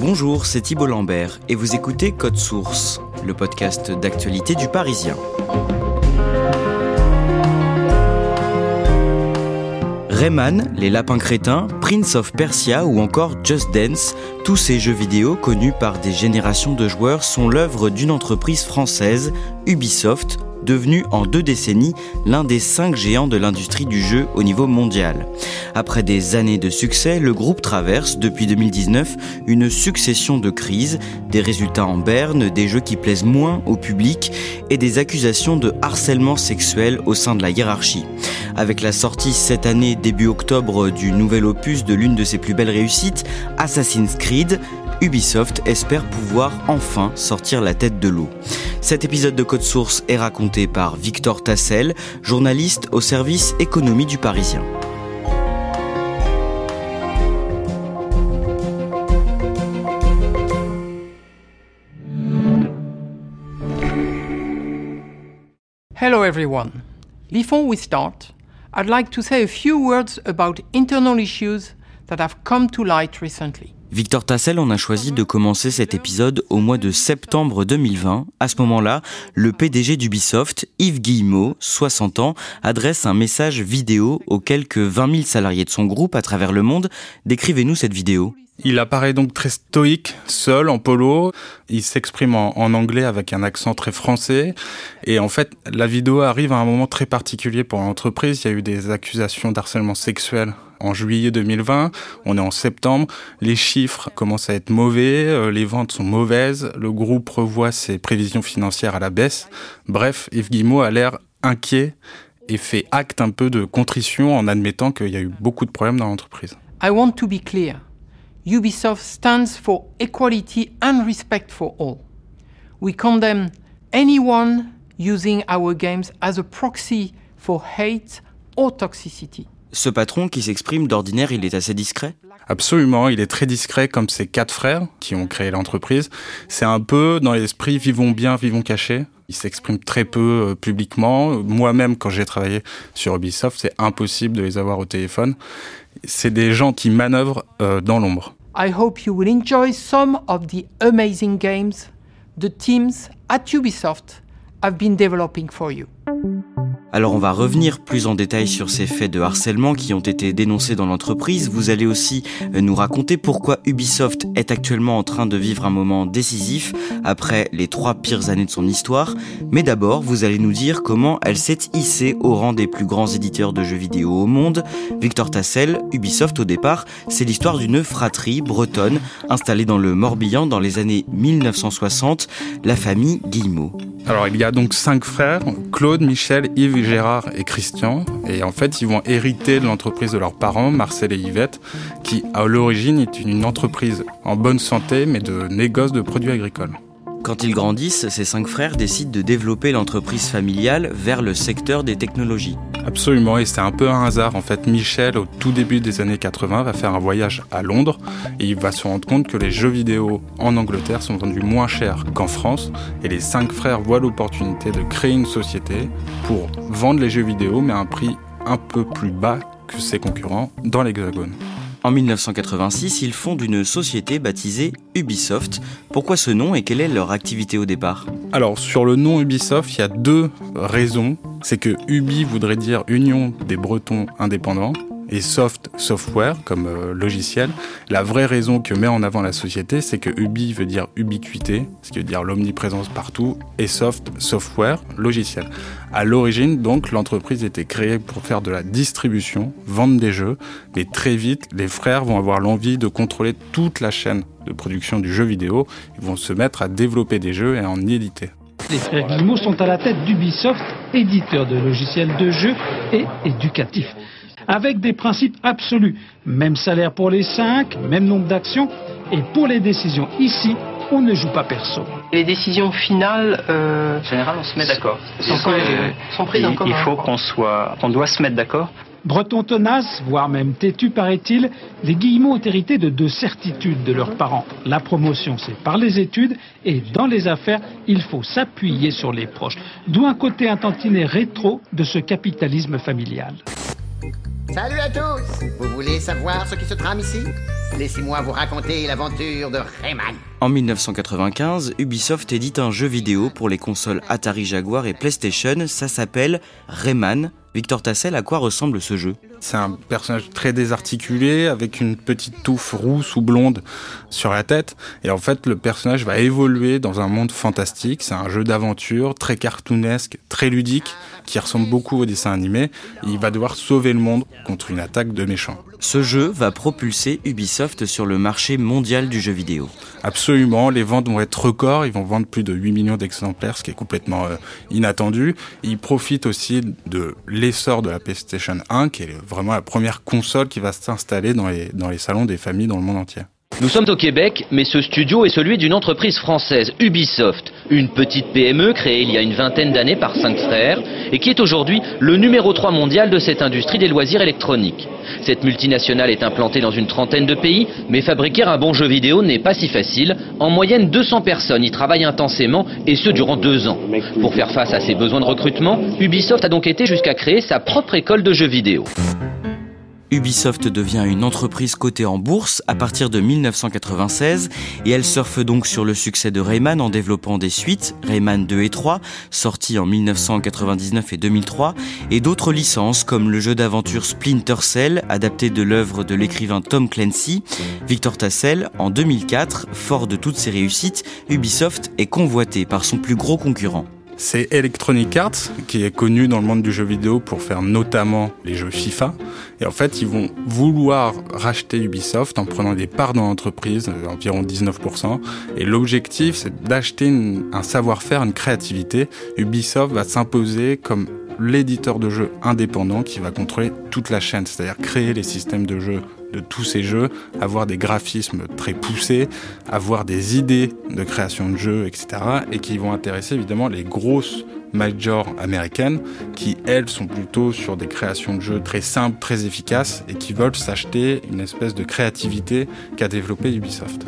Bonjour, c'est Thibault Lambert et vous écoutez Code Source, le podcast d'actualité du Parisien. Rayman, Les Lapins Crétins, Prince of Persia ou encore Just Dance, tous ces jeux vidéo connus par des générations de joueurs sont l'œuvre d'une entreprise française, Ubisoft, devenu en deux décennies l'un des cinq géants de l'industrie du jeu au niveau mondial. Après des années de succès, le groupe traverse depuis 2019 une succession de crises, des résultats en berne, des jeux qui plaisent moins au public et des accusations de harcèlement sexuel au sein de la hiérarchie. Avec la sortie cette année début octobre du nouvel opus de l'une de ses plus belles réussites, Assassin's Creed, Ubisoft espère pouvoir enfin sortir la tête de l'eau. Cet épisode de Code Source est raconté par Victor Tassel, journaliste au service économie du Parisien. Hello everyone. Before we start, I'd like to say a few words about internal issues that have come to light recently. Victor Tassel en a choisi de commencer cet épisode au mois de septembre 2020. À ce moment-là, le PDG d'Ubisoft, Yves Guillemot, 60 ans, adresse un message vidéo aux quelques 20 000 salariés de son groupe à travers le monde. Décrivez-nous cette vidéo. Il apparaît donc très stoïque, seul, en polo. Il s'exprime en, anglais avec un accent très français. Et en fait, la vidéo arrive à un moment très particulier pour l'entreprise. Il y a eu des accusations d'harcèlement sexuel en juillet 2020. On est en septembre. Les chiffres commencent à être mauvais. euh, Les ventes sont mauvaises. Le groupe revoit ses prévisions financières à la baisse. Bref, Yves Guillemot a l'air inquiet et fait acte un peu de contrition en admettant qu'il y a eu beaucoup de problèmes dans l'entreprise. I want to be clear. Ubisoft stands for equality and respect for all. We condemn anyone using our games as a proxy for hate or toxicity. Ce patron qui s'exprime d'ordinaire, il est assez discret? Absolument, il est très discret comme ses quatre frères qui ont créé l'entreprise. C'est un peu dans l'esprit vivons bien, vivons cachés. Il s'exprime très peu euh, publiquement. Moi-même, quand j'ai travaillé sur Ubisoft, c'est impossible de les avoir au téléphone. C'est des gens qui manœuvrent euh, dans l'ombre. I hope you will enjoy some of the amazing games the teams at Ubisoft have been developing for you. Alors on va revenir plus en détail sur ces faits de harcèlement qui ont été dénoncés dans l'entreprise. Vous allez aussi euh, nous raconter pourquoi Ubisoft est actuellement en train de vivre un moment décisif après les trois pires années de son histoire. Mais d'abord, vous allez nous dire comment elle s'est hissée au rang des plus grands éditeurs de jeux vidéo au monde. Victor Tassel, Ubisoft au départ, c'est l'histoire d'une fratrie bretonne installée dans le Morbihan dans les années 1960, la famille Guillemot. Alors il y a donc cinq frères, Claude, Michel, Yves, Gérard et Christian. Et en fait, ils vont hériter de l'entreprise de leurs parents, Marcel et Yvette, qui à l'origine est une entreprise en bonne santé, mais de négoce de produits agricoles. Quand ils grandissent, ces cinq frères décident de développer l'entreprise familiale vers le secteur des technologies. Absolument, et c'est un peu un hasard. En fait, Michel, au tout début des années 80, va faire un voyage à Londres et il va se rendre compte que les jeux vidéo en Angleterre sont vendus moins cher qu'en France. Et les cinq frères voient l'opportunité de créer une société pour vendre les jeux vidéo, mais à un prix un peu plus bas que ses concurrents dans l'Hexagone. En 1986, ils fondent une société baptisée Ubisoft. Pourquoi ce nom et quelle est leur activité au départ? Alors, sur le nom Ubisoft, il y a deux raisons. C'est que Ubi voudrait dire Union des Bretons indépendants et soft software comme euh, logiciel. La vraie raison que met en avant la société, c'est que Ubi veut dire ubiquité, ce qui veut dire l'omniprésence partout, et soft software, logiciel. À l'origine, donc, l'entreprise était créée pour faire de la distribution, vendre des jeux, mais très vite, les frères vont avoir l'envie de contrôler toute la chaîne de production du jeu vidéo. Ils vont se mettre à développer des jeux et à en éditer. Les frères Guillemot sont à la tête d'Ubisoft, éditeur de logiciels de jeux et éducatif. Avec des principes absolus. Même salaire pour les cinq, même nombre d'actions, et pour les décisions ici, on ne joue pas perso. Les décisions finales, euh, en général, on se met d'accord. Sont, prises en commun. Il faut qu'on soit, on doit se mettre d'accord? Breton tenace, voire même têtu paraît-il, les Guillemot ont hérité de deux certitudes de leurs parents. La promotion, c'est par les études, et dans les affaires, il faut s'appuyer sur les proches. D'où un côté intantiné rétro de ce capitalisme familial. Salut à tous Vous voulez savoir ce qui se trame ici? Laissez-moi vous raconter l'aventure de Rayman. En 1995, Ubisoft édite un jeu vidéo pour les consoles Atari Jaguar et PlayStation, ça s'appelle Rayman. Victor Tassel, à quoi ressemble ce jeu? C'est un personnage très désarticulé, avec une petite touffe rousse ou blonde sur la tête. Et en fait, le personnage va évoluer dans un monde fantastique. C'est un jeu d'aventure très cartoonesque, très ludique, qui ressemble beaucoup au dessin animé. il va devoir sauver le monde contre une attaque de méchants. Ce jeu va propulser Ubisoft sur le marché mondial du jeu vidéo. Absolument, les ventes vont être records, ils vont vendre plus de 8 millions d'exemplaires, ce qui est complètement euh, inattendu. Ils profitent aussi de l'essor de la PlayStation 1, qui est vraiment la première console qui va s'installer dans les, dans les salons des familles dans le monde entier. Nous sommes au Québec, mais ce studio est celui d'une entreprise française, Ubisoft, une petite PME créée il y a une vingtaine d'années par cinq frères et qui est aujourd'hui le numéro 3 mondial de cette industrie des loisirs électroniques. Cette multinationale est implantée dans une trentaine de pays, mais fabriquer un bon jeu vidéo n'est pas si facile. En moyenne, 200 personnes y travaillent intensément et ce durant deux ans. Pour faire face à ces besoins de recrutement, Ubisoft a donc été jusqu'à créer sa propre école de jeux vidéo. Ubisoft devient une entreprise cotée en bourse à partir de 1996 et elle surfe donc sur le succès de Rayman en développant des suites, Rayman 2 et 3, sortis en 1999 et 2003, et d'autres licences comme le jeu d'aventure Splinter Cell, adapté de l'œuvre de l'écrivain Tom Clancy. Victor Tassel, en 2004, fort de toutes ses réussites, Ubisoft est convoité par son plus gros concurrent. C'est Electronic Arts, qui est connu dans le monde du jeu vidéo pour faire notamment les jeux FIFA. Et en fait, ils vont vouloir racheter Ubisoft en prenant des parts dans l'entreprise, euh, environ 19%. Et l'objectif, c'est d'acheter un savoir-faire, une créativité. Ubisoft va s'imposer comme l'éditeur de jeux indépendant qui va contrôler toute la chaîne, c'est-à-dire créer les systèmes de jeu de tous ces jeux, avoir des graphismes très poussés, avoir des idées de création de jeux, etc. et qui vont intéresser évidemment les grosses majors américaines qui, elles, sont plutôt sur des créations de jeux très simples, très efficaces et qui veulent s'acheter une espèce de créativité qu'a développé Ubisoft.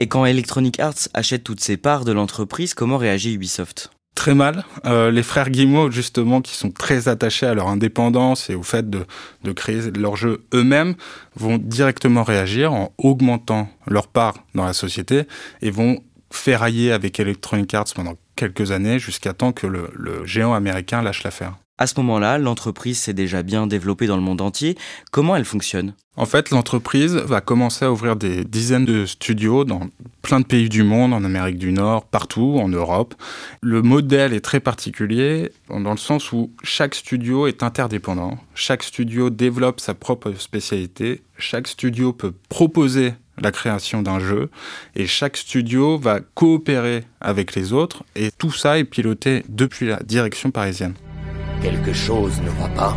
Et quand Electronic Arts achète toutes ses parts de l'entreprise, comment réagit Ubisoft? Très mal. Euh, les frères Guillemot, justement, qui sont très attachés à leur indépendance et au fait de, créer leurs jeux eux-mêmes, vont directement réagir en augmentant leur part dans la société et vont ferrailler avec Electronic Arts pendant quelques années jusqu'à temps que le géant américain lâche l'affaire. À ce moment-là, l'entreprise s'est déjà bien développée dans le monde entier. Comment elle fonctionne? En fait, l'entreprise va commencer à ouvrir des dizaines de studios dans plein de pays du monde, en Amérique du Nord, partout, en Europe. Le modèle est très particulier dans le sens où chaque studio est interdépendant. Chaque studio développe sa propre spécialité. Chaque studio peut proposer la création d'un jeu et chaque studio va coopérer avec les autres et tout ça est piloté depuis la direction parisienne. Quelque chose ne va pas.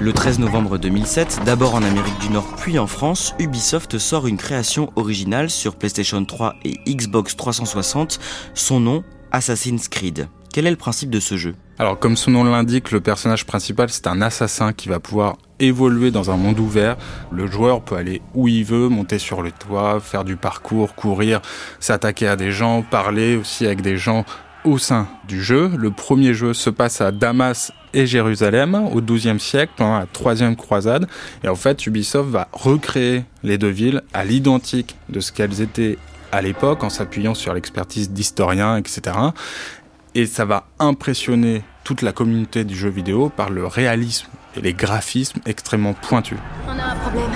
Le 13 novembre 2007, d'abord en Amérique du Nord puis en France, Ubisoft sort une création originale sur PlayStation 3 et Xbox 360, son nom Assassin's Creed. Quel est le principe de ce jeu? Alors comme son nom l'indique, le personnage principal c'est un assassin qui va pouvoir évoluer dans un monde ouvert. Le joueur peut aller où il veut, monter sur le toit, faire du parcours, courir, s'attaquer à des gens, parler aussi avec des gens au sein du jeu. Le premier jeu se passe à Damas et Jérusalem au XIIe siècle pendant la troisième croisade. Et en fait, Ubisoft va recréer les deux villes à l'identique de ce qu'elles étaient à l'époque en s'appuyant sur l'expertise d'historiens, etc et ça va impressionner toute la communauté du jeu vidéo par le réalisme et les graphismes extrêmement pointus. On a un problème.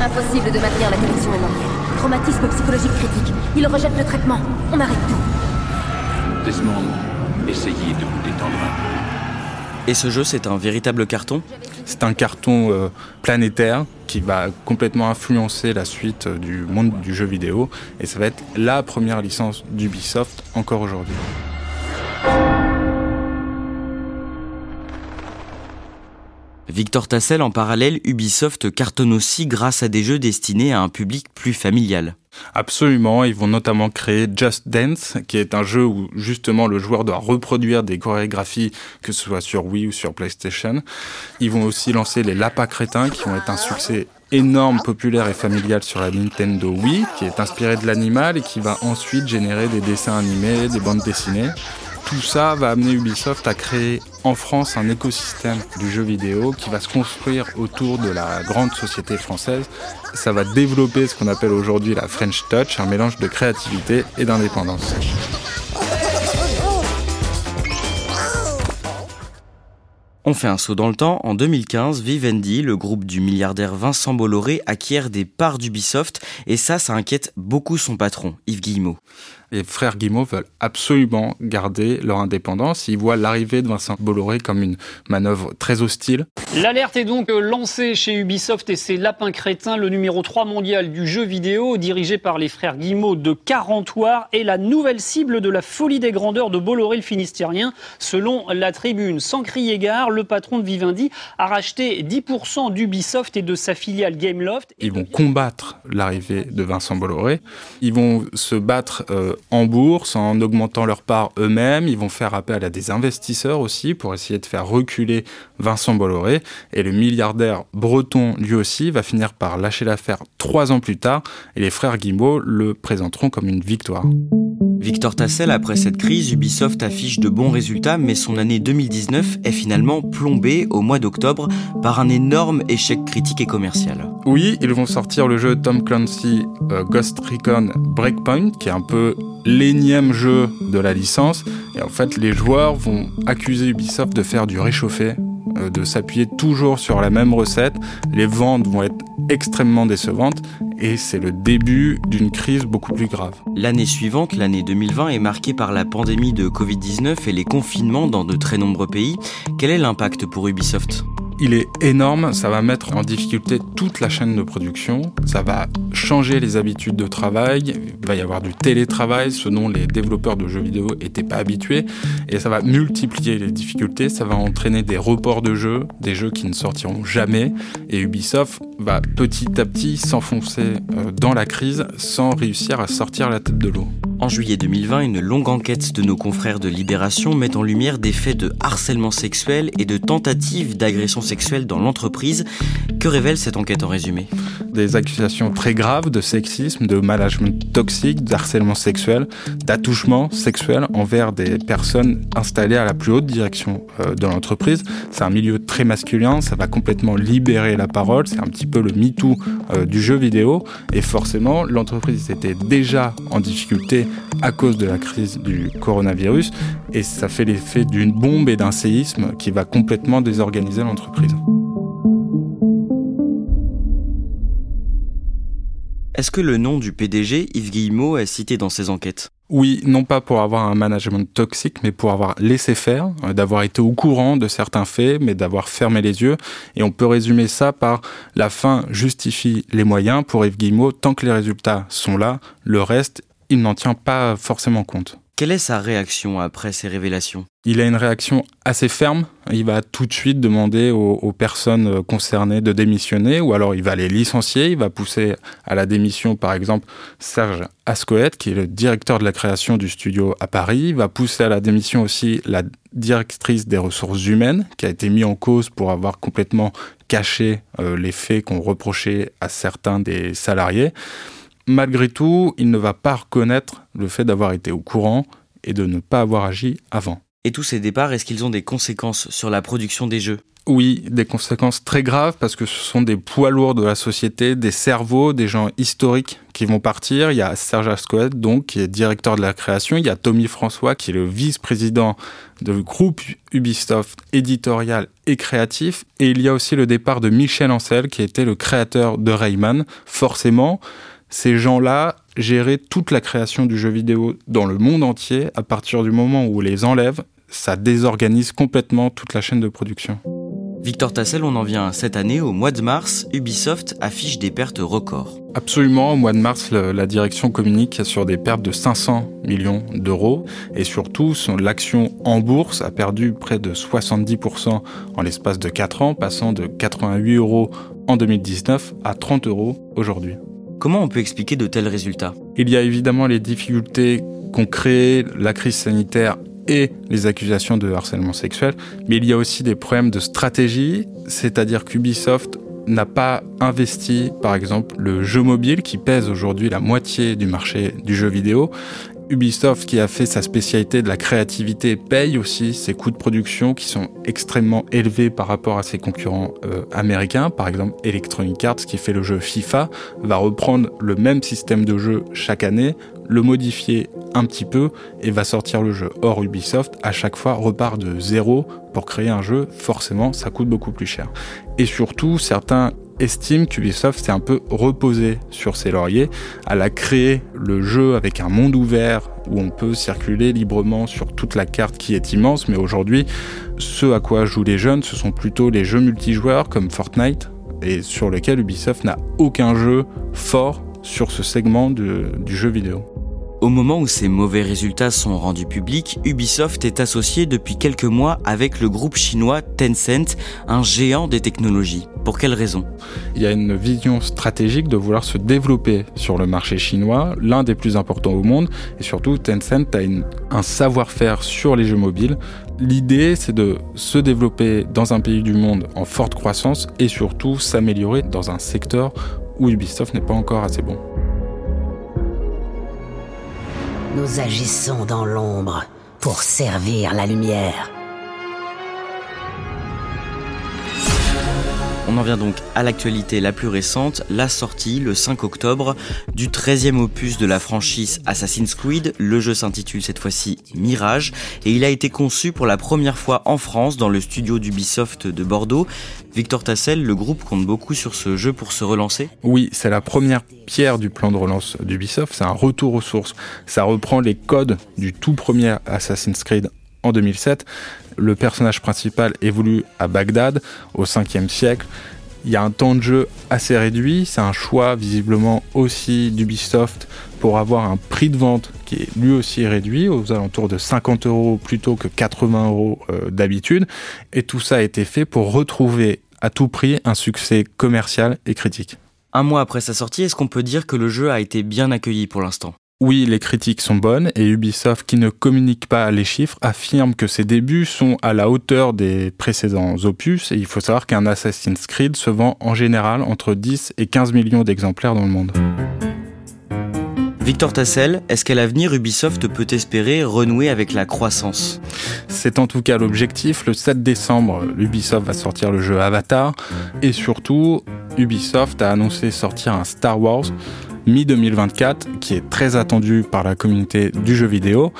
Impossible de maintenir la connexion mémorielle. Traumatisme psychologique critique. Il rejette le traitement. On arrête tout. Desmond, essayez de vous détendre un peu. Et ce jeu, c'est un véritable carton? C'est un carton euh, planétaire qui va complètement influencer la suite euh, du monde du jeu vidéo et ça va être la première licence d'Ubisoft encore aujourd'hui. Victor Tassel, en parallèle, Ubisoft cartonne aussi grâce à des jeux destinés à un public plus familial. Absolument, ils vont notamment créer Just Dance, qui est un jeu où justement le joueur doit reproduire des chorégraphies, que ce soit sur Wii ou sur PlayStation. Ils vont aussi lancer les Lapins Crétins, qui vont être un succès énorme, populaire et familial sur la Nintendo Wii, qui est inspiré de l'animal et qui va ensuite générer des dessins animés, des bandes dessinées. Tout ça va amener Ubisoft à créer en France un écosystème du jeu vidéo qui va se construire autour de la grande société française. Ça va développer ce qu'on appelle aujourd'hui la French Touch, un mélange de créativité et d'indépendance. On fait un saut dans le temps. En 2015, Vivendi, le groupe du milliardaire Vincent Bolloré, acquiert des parts d'Ubisoft et ça, ça inquiète beaucoup son patron, Yves Guillemot les frères Guimau veulent absolument garder leur indépendance. Ils voient l'arrivée de Vincent Bolloré comme une manœuvre très hostile. L'alerte est donc lancée chez Ubisoft et ses lapins crétins, le numéro 3 mondial du jeu vidéo, dirigé par les frères Guimau de Carentoire, est la nouvelle cible de la folie des grandeurs de Bolloré le Finistérien. Selon la tribune, sans crier gare, le patron de Vivendi a racheté 10% d'Ubisoft et de sa filiale Gameloft. Ils vont combattre l'arrivée de Vincent Bolloré. Ils vont se battre euh, en bourse en augmentant leur part eux-mêmes. Ils vont faire appel à des investisseurs aussi pour essayer de faire reculer Vincent Bolloré. Et le milliardaire breton, lui aussi, va finir par lâcher l'affaire trois ans plus tard. Et les frères Guimbaud le présenteront comme une victoire. Victor Tassel, après cette crise, Ubisoft affiche de bons résultats, mais son année 2019 est finalement plombée au mois d'octobre par un énorme échec critique et commercial. Oui, ils vont sortir le jeu Tom Clancy euh, Ghost Recon Breakpoint, qui est un peu l'énième jeu de la licence. Et en fait, les joueurs vont accuser Ubisoft de faire du réchauffé, euh, de s'appuyer toujours sur la même recette. Les ventes vont être extrêmement décevantes et c'est le début d'une crise beaucoup plus grave. L'année suivante, l'année 2020, est marquée par la pandémie de Covid-19 et les confinements dans de très nombreux pays. Quel est l'impact pour Ubisoft? Il est énorme, ça va mettre en difficulté toute la chaîne de production, ça va changer les habitudes de travail, il va y avoir du télétravail, ce dont les développeurs de jeux vidéo n'étaient pas habitués, et ça va multiplier les difficultés, ça va entraîner des reports de jeux, des jeux qui ne sortiront jamais, et Ubisoft va petit à petit s'enfoncer euh, dans la crise sans réussir à sortir la tête de l'eau. En juillet 2020, une longue enquête de nos confrères de Libération met en lumière des faits de harcèlement sexuel et de tentatives d'agression sexuelle dans l'entreprise. Révèle cette enquête en résumé Des accusations très graves de sexisme, de management toxique, d'harcèlement sexuel, d'attouchement sexuel envers des personnes installées à la plus haute direction euh, de l'entreprise. C'est un milieu très masculin, ça va complètement libérer la parole, c'est un petit peu le MeToo euh, du jeu vidéo et forcément l'entreprise était déjà en difficulté à cause de la crise du coronavirus et ça fait l'effet d'une bombe et d'un séisme qui va complètement désorganiser l'entreprise. Est-ce que le nom du PDG, Yves Guillemot, est cité dans ces enquêtes? Oui, non pas pour avoir un management toxique, mais pour avoir laissé faire, euh, d'avoir été au courant de certains faits, mais d'avoir fermé les yeux. Et on peut résumer ça par la fin justifie les moyens. Pour Yves Guillemot, tant que les résultats sont là, le reste il n'en tient pas forcément compte. Quelle est sa réaction après ces révélations? Il a une réaction assez ferme. Il va tout de suite demander aux, personnes concernées de démissionner ou alors il va les licencier. Il va pousser à la démission, par exemple, Serge Ascoët, qui est le directeur de la création du studio à Paris. Il va pousser à la démission aussi la directrice des ressources humaines, qui a été mise en cause pour avoir complètement caché euh, les faits qu'on reprochait à certains des salariés malgré tout, il ne va pas reconnaître le fait d'avoir été au courant et de ne pas avoir agi avant. Et tous ces départs, est-ce qu'ils ont des conséquences sur la production des jeux? Oui, des conséquences très graves parce que ce sont des poids lourds de la société, des cerveaux, des gens historiques qui vont partir. Il y a Serge Ascoët, donc, qui est directeur de la création. Il y a Tommy François, qui est le vice-président du groupe Ubisoft éditorial et créatif. Et il y a aussi le départ de Michel Ancel, qui était le créateur de Rayman. Forcément, ces gens-là géraient toute la création du jeu vidéo dans le monde entier. À partir du moment où on les enlève, ça désorganise complètement toute la chaîne de production. Victor Tassel, on en vient cette année, au mois de mars, Ubisoft affiche des pertes records. Absolument, au mois de mars, la direction communique sur des pertes de 500 millions d'euros et surtout, l'action en bourse a perdu près de 70% en l'espace de 4 ans, passant de 88 euros en 2019 à 30 euros aujourd'hui. Comment on peut expliquer de tels résultats? Il y a évidemment les difficultés qu'ont créées la crise sanitaire et les accusations de harcèlement sexuel, mais il y a aussi des problèmes de stratégie, c'est-à-dire qu'Ubisoft n'a pas investi, par exemple, le jeu mobile qui pèse aujourd'hui la moitié du marché du jeu vidéo. Ubisoft, qui a fait sa spécialité de la créativité, paye aussi ses coûts de production qui sont extrêmement élevés par rapport à ses concurrents euh, américains. Par exemple, Electronic Arts, qui fait le jeu FIFA, va reprendre le même système de jeu chaque année le modifier un petit peu et va sortir le jeu. Or Ubisoft, à chaque fois, repart de zéro pour créer un jeu. Forcément, ça coûte beaucoup plus cher. Et surtout, certains estiment qu'Ubisoft s'est un peu reposé sur ses lauriers. Elle a créé le jeu avec un monde ouvert où on peut circuler librement sur toute la carte qui est immense, mais aujourd'hui, ce à quoi jouent les jeunes, ce sont plutôt les jeux multijoueurs comme Fortnite, et sur lesquels Ubisoft n'a aucun jeu fort sur ce segment du jeu vidéo. Au moment où ces mauvais résultats sont rendus publics, Ubisoft est associé depuis quelques mois avec le groupe chinois Tencent, un géant des technologies. Pour quelles raisons Il y a une vision stratégique de vouloir se développer sur le marché chinois, l'un des plus importants au monde, et surtout Tencent a un savoir-faire sur les jeux mobiles. L'idée, c'est de se développer dans un pays du monde en forte croissance et surtout s'améliorer dans un secteur où Ubisoft n'est pas encore assez bon. Nous agissons dans l'ombre pour servir la lumière. On en vient donc à l'actualité la plus récente, la sortie le 5 octobre du 13e opus de la franchise Assassin's Creed. Le jeu s'intitule cette fois-ci Mirage et il a été conçu pour la première fois en France dans le studio d'Ubisoft de Bordeaux. Victor Tassel, le groupe compte beaucoup sur ce jeu pour se relancer Oui, c'est la première pierre du plan de relance d'Ubisoft, c'est un retour aux sources. Ça reprend les codes du tout premier Assassin's Creed en 2007. Le personnage principal évolue à Bagdad au 5e siècle. Il y a un temps de jeu assez réduit, c'est un choix visiblement aussi d'Ubisoft pour avoir un prix de vente qui est lui aussi réduit, aux alentours de 50 euros plutôt que 80 euros euh, d'habitude. Et tout ça a été fait pour retrouver à tout prix un succès commercial et critique. Un mois après sa sortie, est-ce qu'on peut dire que le jeu a été bien accueilli pour l'instant? Oui, les critiques sont bonnes et Ubisoft, qui ne communique pas les chiffres, affirme que ses débuts sont à la hauteur des précédents opus et il faut savoir qu'un Assassin's Creed se vend en général entre 10 et 15 millions d'exemplaires dans le monde. Victor Tassel, est-ce qu'à l'avenir Ubisoft peut espérer renouer avec la croissance? C'est en tout cas l'objectif. Le 7 décembre, Ubisoft va sortir le jeu Avatar et surtout, Ubisoft a annoncé sortir un Star Wars mi-2024 qui est très attendu par la communauté du jeu vidéo.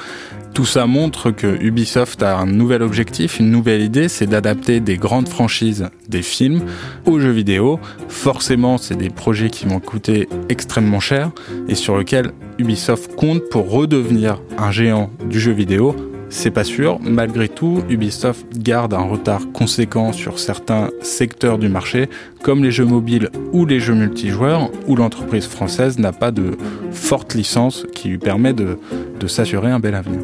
Tout ça montre que Ubisoft a un nouvel objectif, une nouvelle idée, c'est d'adapter des grandes franchises des films aux jeux vidéo. Forcément, c'est des projets qui vont coûter extrêmement cher et sur lesquels Ubisoft compte pour redevenir un géant du jeu vidéo c'est pas sûr. Malgré tout, Ubisoft garde un retard conséquent sur certains secteurs du marché, comme les jeux mobiles ou les jeux multijoueurs, où l'entreprise française n'a pas de forte licence qui lui permet de, de s'assurer un bel avenir.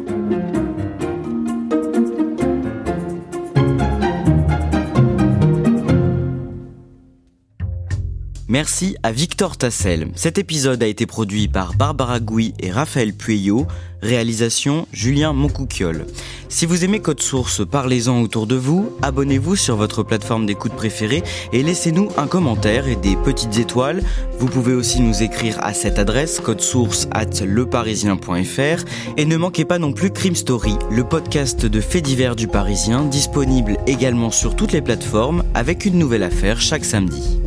Merci à Victor Tassel. Cet épisode a été produit par Barbara Gouy et Raphaël Pueyo. Réalisation Julien Moncouquiole. Si vous aimez Code Source, parlez-en autour de vous, abonnez-vous sur votre plateforme d'écoute préférée et laissez-nous un commentaire et des petites étoiles. Vous pouvez aussi nous écrire à cette adresse codesource at leparisien.fr et ne manquez pas non plus Crime Story, le podcast de faits divers du Parisien, disponible également sur toutes les plateformes avec une nouvelle affaire chaque samedi.